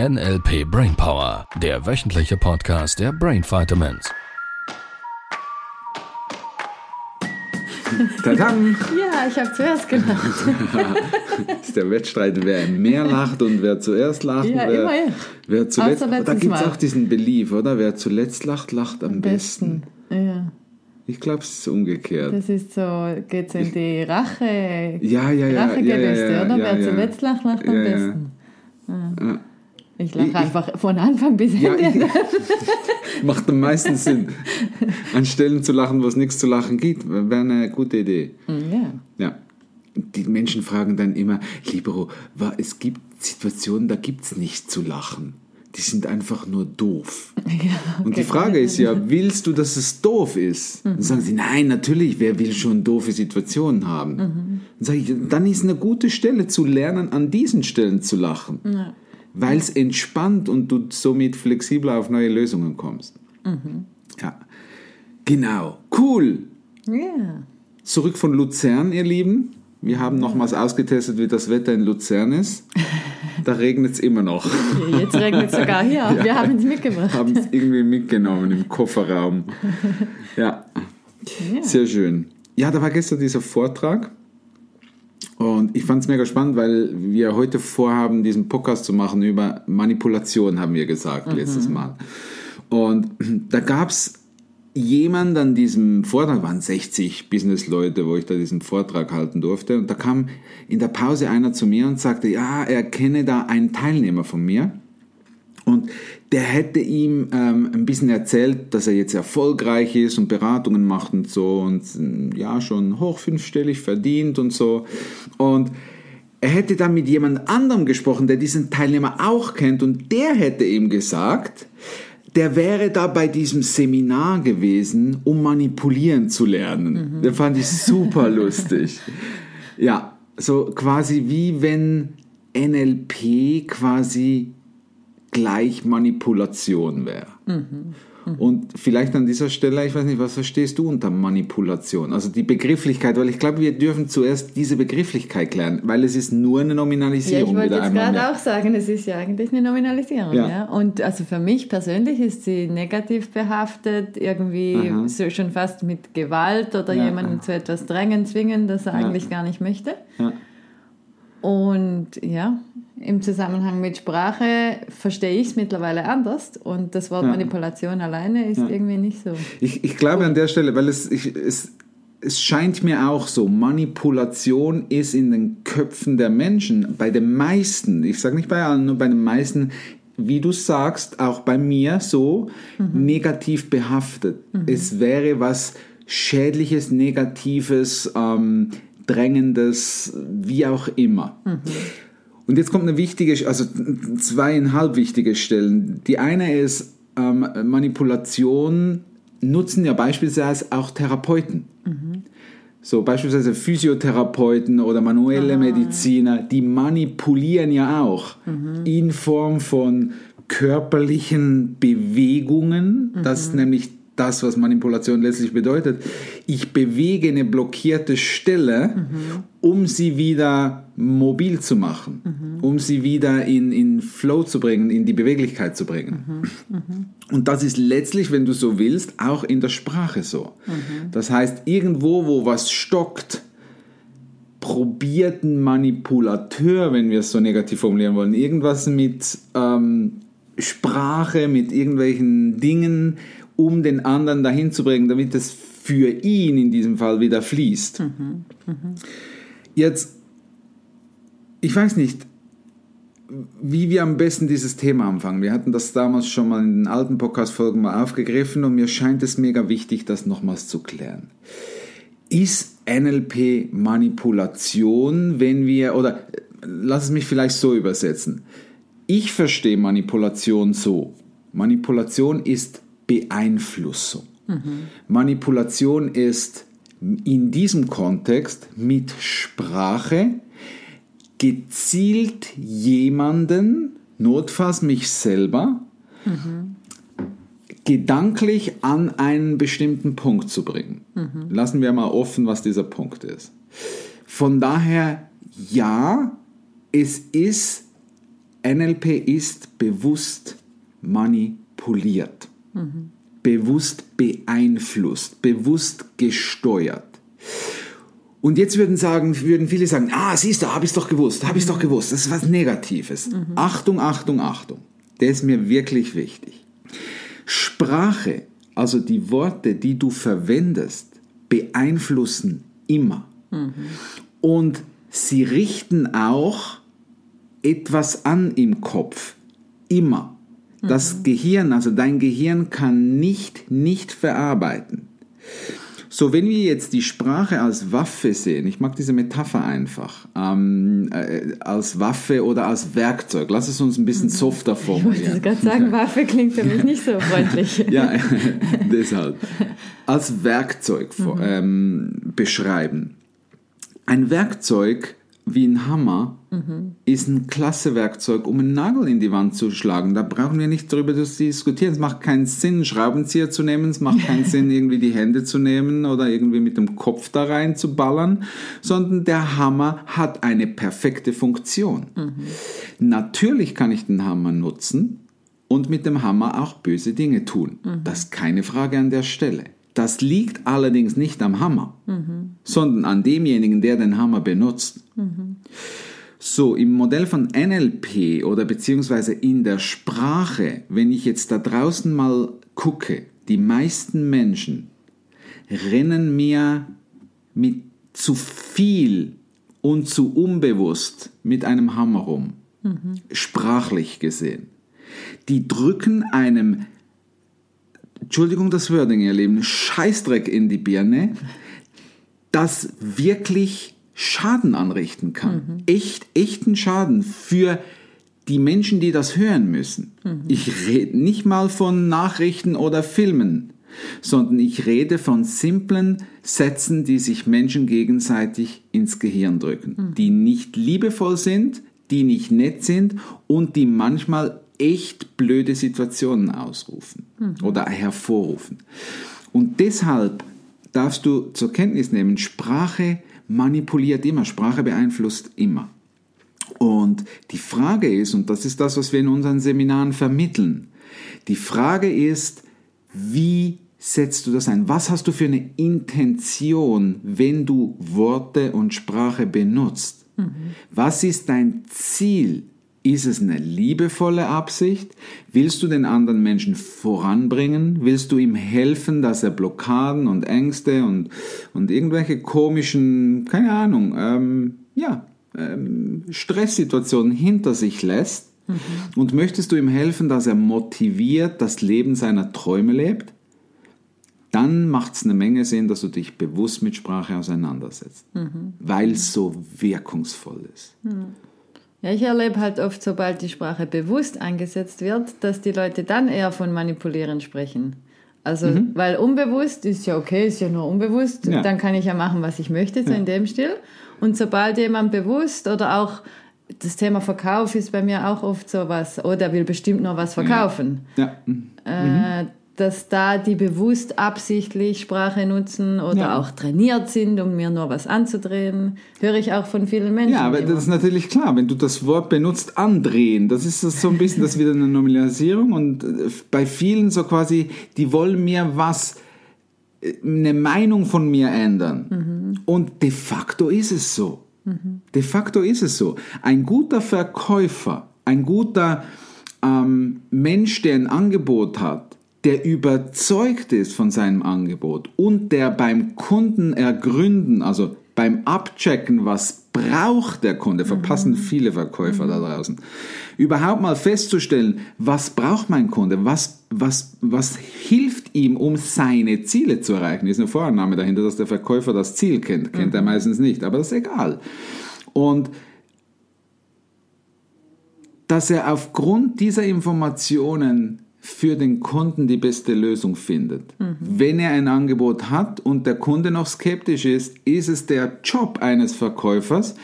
NLP Brainpower, der wöchentliche Podcast der Brain Vitamins. Tadam! Ja, ich habe zuerst gelacht. das ist der Wettstreit, wer mehr lacht und wer zuerst lacht. Ja, wer, immerhin. wer zuletzt, da gibt es auch diesen Belief, oder? Wer zuletzt lacht, lacht am, besten. besten. Ja, Ich glaube, es ist umgekehrt. das ist so, geht in die Rache, Ja, ja, ja. ja, Rachegelüste, ja, ja, oder? ja, Wer ja. zuletzt lacht, lacht am Ja, ja. besten. Ja. Ich lache Ich- einfach von Anfang bis Ja, Ende. ich, macht am meisten Sinn. An Stellen zu lachen, wo es nichts zu lachen gibt, wäre eine gute Idee. ja. Ja. Die Menschen fragen dann immer, Libero, es gibt Situationen, da gibt es nicht zu lachen. Die sind einfach nur doof. ja Und die okay. Frage ist ja, willst du, dass es doof ist? Dann sagen sie, nein, natürlich, wer will schon doofe Situationen haben? Dann sage ich, dann ist eine gute Stelle zu lernen, an diesen Stellen zu lachen. Ja. Weil es entspannt und du somit flexibler auf neue Lösungen kommst. Ja, genau. Cool. Ja. Zurück von Luzern, ihr Lieben. Wir haben nochmals ausgetestet, wie das Wetter in Luzern ist. Da regnet es immer noch. Jetzt regnet es sogar hier. Wir haben es mitgebracht. Haben es irgendwie mitgenommen im Kofferraum. Ja, Ja. sehr schön. Ja, da war gestern dieser Vortrag. Und ich fand es mega spannend, weil wir heute vorhaben, diesen Podcast zu machen über Manipulation, haben wir gesagt letztes Mal. Und da gab es jemand an diesem Vortrag, waren 60 Businessleute, wo ich da diesen Vortrag halten durfte. Und da kam in der Pause einer zu mir und sagte, ja, er kenne da einen Teilnehmer von mir. Und der hätte ihm ähm, ein bisschen erzählt, dass er jetzt erfolgreich ist und Beratungen macht und so und ähm, ja, schon hoch fünfstellig verdient und so. Und er hätte dann mit jemand anderem gesprochen, der diesen Teilnehmer auch kennt und der hätte ihm gesagt, der wäre da bei diesem Seminar gewesen, um manipulieren zu lernen. Den fand ich super lustig. Ja, so quasi wie wenn NLP quasi gleich Manipulation wäre. Und vielleicht an dieser Stelle, ich weiß nicht, was verstehst du unter Manipulation? Also die Begrifflichkeit, weil ich glaube, wir dürfen zuerst diese Begrifflichkeit klären, weil es ist nur eine Ja, ich Nominalisierung wollte jetzt gerade auch sagen, es ist ja eigentlich eine Nominalisierung. Ja. Ja. Und also für mich persönlich ist sie negativ behaftet, irgendwie Aha. so schon fast mit Gewalt oder Ja, jemanden aha. zu etwas drängen, zwingen, das er eigentlich gar nicht möchte. Ja. Und ja, im Zusammenhang mit Sprache verstehe ich es mittlerweile anders. Und das Wort Ja. Manipulation alleine ist irgendwie nicht so. Ich, ich glaube an der Stelle, weil es, ich, es, es scheint mir auch so, Manipulation ist in den Köpfen der Menschen, bei den meisten, ich sage nicht bei allen, nur bei den meisten, wie du sagst, auch bei mir so, negativ behaftet. Es wäre was Schädliches, Negatives, ähm, Drängendes, wie auch immer. Und jetzt kommt eine wichtige, also zweieinhalb wichtige Stellen. Die eine ist, ähm, Manipulation nutzen ja beispielsweise auch Therapeuten. So beispielsweise Physiotherapeuten oder manuelle Mediziner, die manipulieren ja auch in Form von körperlichen Bewegungen. Das ist nämlich das, was Manipulation letztlich bedeutet. Ich bewege eine blockierte Stelle, um sie wieder mobil zu machen, um sie wieder in, in Flow zu bringen, in die Beweglichkeit zu bringen. Und das ist letztlich, wenn du so willst, auch in der Sprache so. Das heißt, irgendwo, wo was stockt, probiert ein Manipulateur, wenn wir es so negativ formulieren wollen, irgendwas mit ähm, Sprache, mit irgendwelchen Dingen, um den anderen dahin zu bringen, damit es für ihn in diesem Fall wieder fließt. Jetzt, ich weiß nicht, wie wir am besten dieses Thema anfangen. Wir hatten das damals schon mal in den alten Podcast-Folgen mal aufgegriffen und mir scheint es mega wichtig, das nochmals zu klären. Ist NLP Manipulation, wenn wir, oder lass es mich vielleicht so übersetzen. Ich verstehe Manipulation so. Manipulation ist Beeinflussung. Manipulation ist in diesem Kontext mit Sprache gezielt jemanden, notfalls mich selber, gedanklich an einen bestimmten Punkt zu bringen. Lassen wir mal offen, was dieser Punkt ist. Von daher, ja, es ist NLP ist bewusst manipuliert, bewusst beeinflusst, bewusst gesteuert. Und jetzt würden, sagen, würden viele sagen, ah, siehst du, habe ich es doch gewusst, habe ich es doch gewusst, das ist was Negatives. Achtung, Achtung, Achtung. Das ist mir wirklich wichtig. Sprache, also die Worte, die du verwendest, beeinflussen immer. Und sie richten auch etwas an im Kopf. Immer. Das Gehirn, also dein Gehirn kann nicht nicht verarbeiten. So, wenn wir jetzt die Sprache als Waffe sehen, ich mag diese Metapher einfach, ähm, äh, als Waffe oder als Werkzeug, lass es uns ein bisschen softer Ich wollte formulieren. gerade sagen, Waffe klingt für mich nicht so freundlich. Ja, deshalb. Als Werkzeug vor- ähm, beschreiben. Ein Werkzeug wie ein Hammer ist ein klasse Werkzeug, um einen Nagel in die Wand zu schlagen. Da brauchen wir nicht darüber zu diskutieren. Es macht keinen Sinn, einen Schraubenzieher zu nehmen. Es macht keinen Sinn, irgendwie die Hände zu nehmen oder irgendwie mit dem Kopf da rein zu ballern, sondern der Hammer hat eine perfekte Funktion. Natürlich kann ich den Hammer nutzen und mit dem Hammer auch böse Dinge tun. Das ist keine Frage an der Stelle. Das liegt allerdings nicht am Hammer, sondern an demjenigen, der den Hammer benutzt. So, im Modell von NLP oder beziehungsweise in der Sprache, wenn ich jetzt da draußen mal gucke, die meisten Menschen rennen mir mit zu viel und zu unbewusst mit einem Hammer rum, sprachlich gesehen. Die drücken einem Entschuldigung das Wording, ihr Lieben, Scheißdreck in die Birne, das wirklich Schaden anrichten kann. Echt, echten Schaden für die Menschen, die das hören müssen. Ich rede nicht mal von Nachrichten oder Filmen, sondern ich rede von simplen Sätzen, die sich Menschen gegenseitig ins Gehirn drücken, die nicht liebevoll sind, die nicht nett sind und die manchmal echt blöde Situationen ausrufen oder hervorrufen. Und deshalb darfst du zur Kenntnis nehmen, Sprache manipuliert immer, Sprache beeinflusst immer. Und die Frage ist, und das ist das, was wir in unseren Seminaren vermitteln, die Frage ist, wie setzt du das ein? Was hast du für eine Intention, wenn du Worte und Sprache benutzt? Was ist dein Ziel? Ist es eine liebevolle Absicht? Willst du den anderen Menschen voranbringen? Willst du ihm helfen, dass er Blockaden und Ängste und, und irgendwelche komischen, keine Ahnung, ähm, ja, ähm, Stresssituationen hinter sich lässt? Und möchtest du ihm helfen, dass er motiviert das Leben seiner Träume lebt? Dann macht es eine Menge Sinn, dass du dich bewusst mit Sprache auseinandersetzt, weil es so wirkungsvoll ist. Ja, ich erlebe halt oft, sobald die Sprache bewusst eingesetzt wird, dass die Leute dann eher von manipulieren sprechen. Also, weil unbewusst ist ja okay, ist ja nur unbewusst, Ja. dann kann ich ja machen, was ich möchte, so in dem Stil. Und sobald jemand bewusst oder auch das Thema Verkauf ist bei mir auch oft so was, oh, der will bestimmt nur was verkaufen. Ja, Äh, dass da die bewusst absichtlich Sprache nutzen oder Ja. auch trainiert sind, um mir nur was anzudrehen, höre ich auch von vielen Menschen. Ja, aber immer. das ist natürlich klar, wenn du das Wort benutzt, andrehen, das ist so ein bisschen das ist wieder eine Normalisierung und äh, bei vielen so quasi, die wollen mir was, äh, eine Meinung von mir ändern. Und de facto ist es so. De facto ist es so. Ein guter Verkäufer, ein guter ähm, Mensch, der ein Angebot hat, der überzeugt ist von seinem Angebot und der beim Kunden ergründen, also beim Abchecken, was braucht der Kunde, verpassen viele Verkäufer da draußen, überhaupt mal festzustellen, was braucht mein Kunde, was, was, was hilft ihm, um seine Ziele zu erreichen. Ist eine Vorannahme dahinter, dass der Verkäufer das Ziel kennt, kennt er meistens nicht, aber das ist egal. Und dass er aufgrund dieser Informationen für den Kunden die beste Lösung findet. Wenn er ein Angebot hat und der Kunde noch skeptisch ist, ist es der Job eines Verkäufers,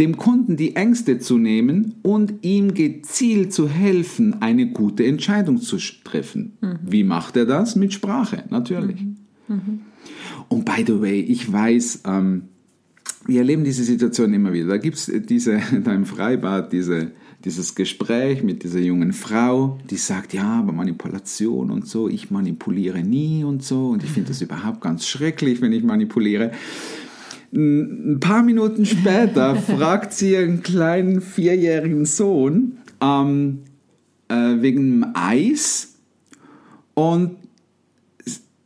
dem Kunden die Ängste zu nehmen und ihm gezielt zu helfen, eine gute Entscheidung zu treffen. Wie macht er das? Mit Sprache, natürlich. Und by the way, ich weiß, ähm, wir erleben diese Situation immer wieder. Da gibt es diese, da im Freibad diese, dieses Gespräch mit dieser jungen Frau, die sagt, ja, aber Manipulation und so, ich manipuliere nie und so und ich finde das überhaupt ganz schrecklich, wenn ich manipuliere. Ein paar Minuten später fragt sie ihren kleinen vierjährigen Sohn ähm, äh, wegen dem Eis und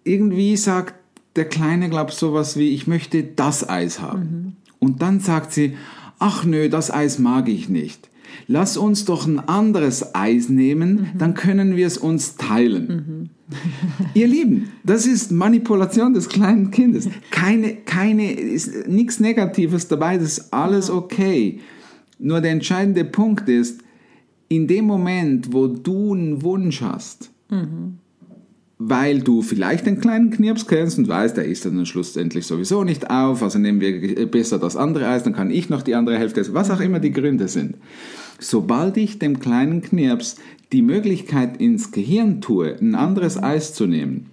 irgendwie sagt der Kleine, glaube ich, sowas wie, ich möchte das Eis haben. Mhm. Und dann sagt sie, ach nö, das Eis mag ich nicht. Lass uns doch ein anderes Eis nehmen, mhm. dann können wir es uns teilen. Mhm. Ihr Lieben, das ist Manipulation des kleinen Kindes. Keine, keine, ist nichts Negatives dabei, das ist alles okay. Nur der entscheidende Punkt ist, in dem Moment, wo du einen Wunsch hast, mhm weil du vielleicht den kleinen Knirps kennst und weißt, der ist dann schlussendlich sowieso nicht auf, also nehmen wir besser das andere Eis, dann kann ich noch die andere Hälfte essen, was auch immer die Gründe sind. Sobald ich dem kleinen Knirps die Möglichkeit ins Gehirn tue, ein anderes Eis zu nehmen,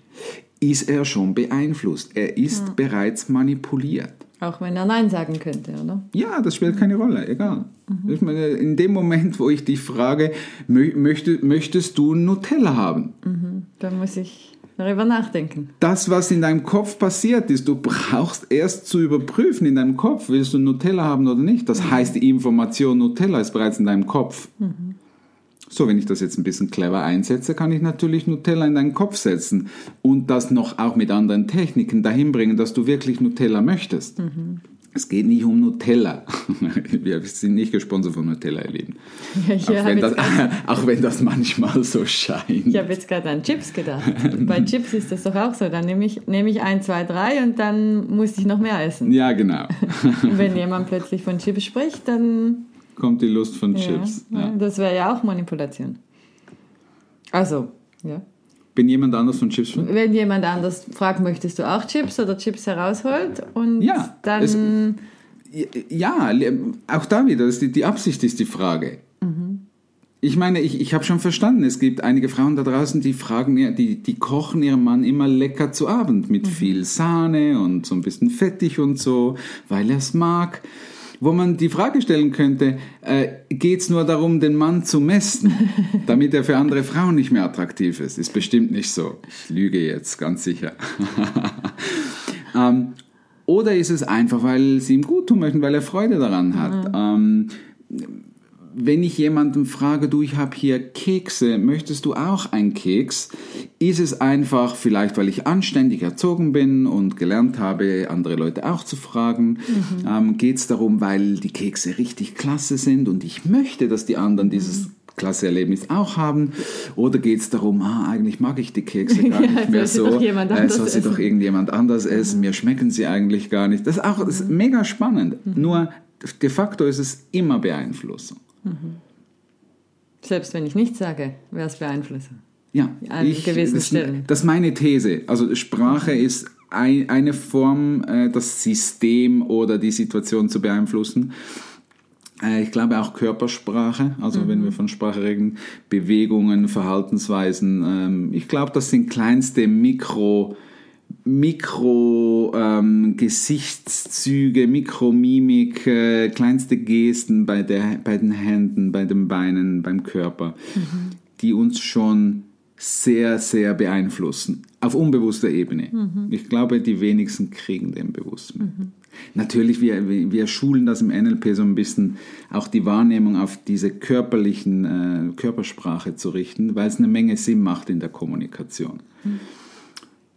ist er schon beeinflusst. Er ist ja. bereits manipuliert. Auch wenn er Nein sagen könnte, oder? Ja, das spielt keine Rolle, egal. Mhm. Ich meine, in dem Moment, wo ich dich frage, möchtest, möchtest du Nutella haben? Mhm. Dann muss ich darüber nachdenken. Das, was in deinem Kopf passiert ist, du brauchst erst zu überprüfen in deinem Kopf, willst du Nutella haben oder nicht. Das mhm. heißt, die Information Nutella ist bereits in deinem Kopf. Mhm. So, wenn ich das jetzt ein bisschen clever einsetze, kann ich natürlich Nutella in deinen Kopf setzen und das noch auch mit anderen Techniken dahin bringen, dass du wirklich Nutella möchtest. Mhm. Es geht nicht um Nutella. Wir sind nicht gesponsert von Nutella, ihr Lieben. Ja, auch, wenn das, auch, wenn das, manchmal so scheint. Ich habe jetzt gerade an Chips gedacht. Bei Chips ist das doch auch so. Dann nehme ich, nehme ich ein, zwei, drei und dann muss ich noch mehr essen. Ja, genau. wenn jemand plötzlich von Chips spricht, dann kommt die Lust von Chips. Ja, Das wäre ja auch Manipulation. Also, ja. Wenn jemand anders von Chips will? Wenn jemand anders fragt, möchtest du auch Chips oder Chips herausholt und ja, dann... Es, ja, auch da wieder, die, die Absicht ist die Frage. Mhm. Ich meine, ich, ich habe schon verstanden, es gibt einige Frauen da draußen, die fragen, die, die kochen ihrem Mann immer lecker zu Abend mit mhm. viel Sahne und so ein bisschen fettig und so, weil er es mag wo man die Frage stellen könnte, äh, geht es nur darum, den Mann zu messen, damit er für andere Frauen nicht mehr attraktiv ist? Ist bestimmt nicht so. Ich lüge jetzt, ganz sicher. ähm, oder ist es einfach, weil sie ihm gut tun möchten, weil er Freude daran hat? Mhm. Ähm, wenn ich jemanden frage, du, ich habe hier Kekse, möchtest du auch einen Keks? Ist es einfach vielleicht, weil ich anständig erzogen bin und gelernt habe, andere Leute auch zu fragen? Mhm. Ähm, Geht es darum, weil die Kekse richtig klasse sind und ich möchte, dass die anderen dieses mhm. klasse Erlebnis auch haben? Oder geht es darum, ah, eigentlich mag ich die Kekse gar nicht mehr so, äh, soll sie doch irgendjemand anders essen, mir schmecken sie eigentlich gar nicht. Das ist auch das ist mhm. mega spannend. Mhm. Nur de facto ist es immer Beeinflussung. Mhm. Selbst wenn ich nichts sage, wäre es beeinflussen. Ja, an ich, gewissen das, Stellen. das ist meine These. Also Sprache mhm. ist ein, eine Form, äh, das System oder die Situation zu beeinflussen. Äh, ich glaube auch Körpersprache, also mhm. wenn wir von Sprache reden, Bewegungen, Verhaltensweisen. Ähm, ich glaube, das sind kleinste Mikro- Mikro-Gesichtszüge, ähm, Mikromimik, äh, kleinste Gesten bei, der, bei den Händen, bei den Beinen, beim Körper, mhm. die uns schon sehr, sehr beeinflussen. Auf unbewusster Ebene. Mhm. Ich glaube, die wenigsten kriegen den bewusst mit. Mhm. Natürlich, wir, wir schulen das im NLP so ein bisschen, auch die Wahrnehmung auf diese körperlichen äh, Körpersprache zu richten, weil es eine Menge Sinn macht in der Kommunikation. Mhm.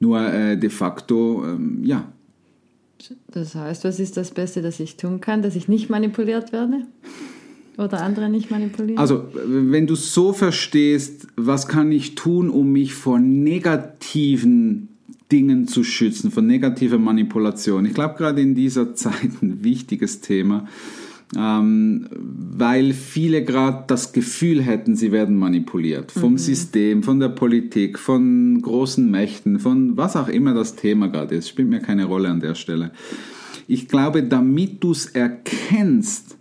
Nur äh, de facto, ähm, ja. Das heißt, was ist das Beste, das ich tun kann, dass ich nicht manipuliert werde? Oder andere nicht manipulieren? Also, wenn du so verstehst, was kann ich tun, um mich vor negativen Dingen zu schützen, vor negativer Manipulation? Ich glaube, gerade in dieser Zeit ein wichtiges Thema ähm, weil viele gerade das Gefühl hätten, sie werden manipuliert vom mhm. System, von der Politik, von großen Mächten, von was auch immer das Thema gerade ist, spielt mir keine Rolle an der Stelle. Ich glaube, damit du es erkennst,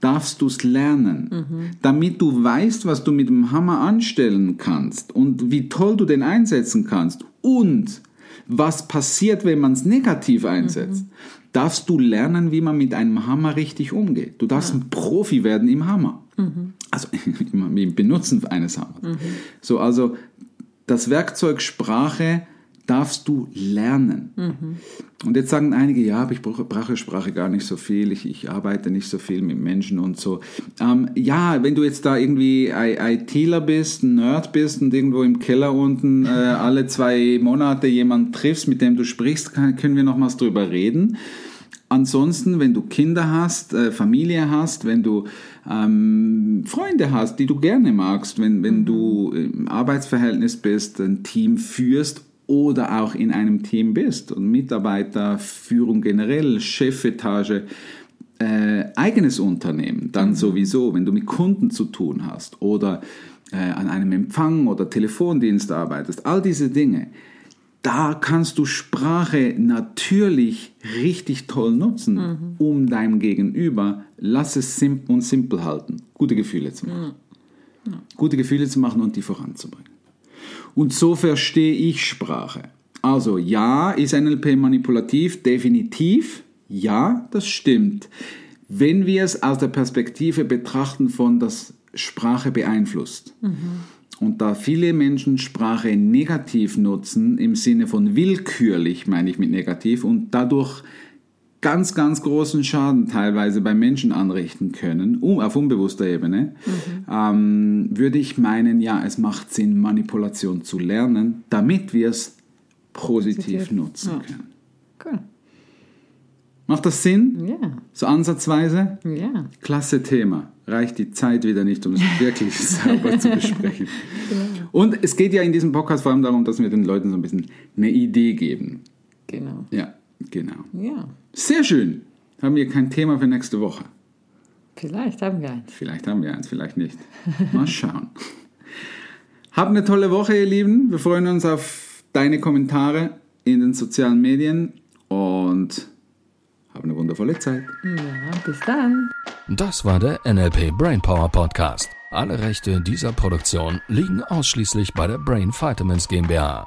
darfst du es lernen, mhm. damit du weißt, was du mit dem Hammer anstellen kannst und wie toll du den einsetzen kannst und was passiert, wenn man es negativ einsetzt. Mhm darfst du lernen, wie man mit einem Hammer richtig umgeht. Du darfst ein Profi werden im Hammer. Also im Benutzen eines Hammers. So, also das Werkzeug Sprache darfst du lernen. Und jetzt sagen einige, ja, aber ich brauche Sprache gar nicht so viel, ich, ich arbeite nicht so viel mit Menschen und so. Ähm, ja, wenn du jetzt da irgendwie ITler bist, ein Nerd bist und irgendwo im Keller unten äh, alle zwei Monate jemanden triffst, mit dem du sprichst, kann, können wir nochmals drüber reden. Ansonsten, wenn du Kinder hast, äh, Familie hast, wenn du ähm, Freunde hast, die du gerne magst, wenn, wenn du im Arbeitsverhältnis bist, ein Team führst oder auch in einem Team bist und Mitarbeiterführung generell, Chefetage, äh, eigenes Unternehmen, dann mhm. sowieso, wenn du mit Kunden zu tun hast oder äh, an einem Empfang oder Telefondienst arbeitest, all diese Dinge, da kannst du Sprache natürlich richtig toll nutzen, mhm. um deinem Gegenüber, lass es simpel und simpel halten, gute Gefühle zu machen. Mhm. Gute Gefühle zu machen und die voranzubringen. Und so verstehe ich Sprache. Also ja, ist NLP manipulativ? Definitiv. Ja, das stimmt. Wenn wir es aus der Perspektive betrachten von, dass Sprache beeinflusst. Mhm. Und da viele Menschen Sprache negativ nutzen, im Sinne von willkürlich, meine ich mit negativ, und dadurch ganz, ganz großen Schaden teilweise bei Menschen anrichten können, um, auf unbewusster Ebene, mhm. ähm, würde ich meinen, ja, es macht Sinn, Manipulation zu lernen, damit wir es positiv, positiv, nutzen ja. können. Cool. Macht das Sinn? Ja. So ansatzweise? Ja. Klasse Thema. Reicht die Zeit wieder nicht, um es wirklich sauber zu besprechen. Genau. Und es geht ja in diesem Podcast vor allem darum, dass wir den Leuten so ein bisschen eine Idee geben. Genau. Ja. Genau. Ja. Sehr schön. Haben wir kein Thema für nächste Woche? Vielleicht haben wir eins. Vielleicht haben wir eins, vielleicht nicht. Mal schauen. Habt eine tolle Woche, ihr Lieben. Wir freuen uns auf deine Kommentare in den sozialen Medien und hab eine wundervolle Zeit. Ja, bis dann. Das war der NLP Brainpower Podcast. Alle Rechte dieser Produktion liegen ausschließlich bei der Brain Vitamins GmbH.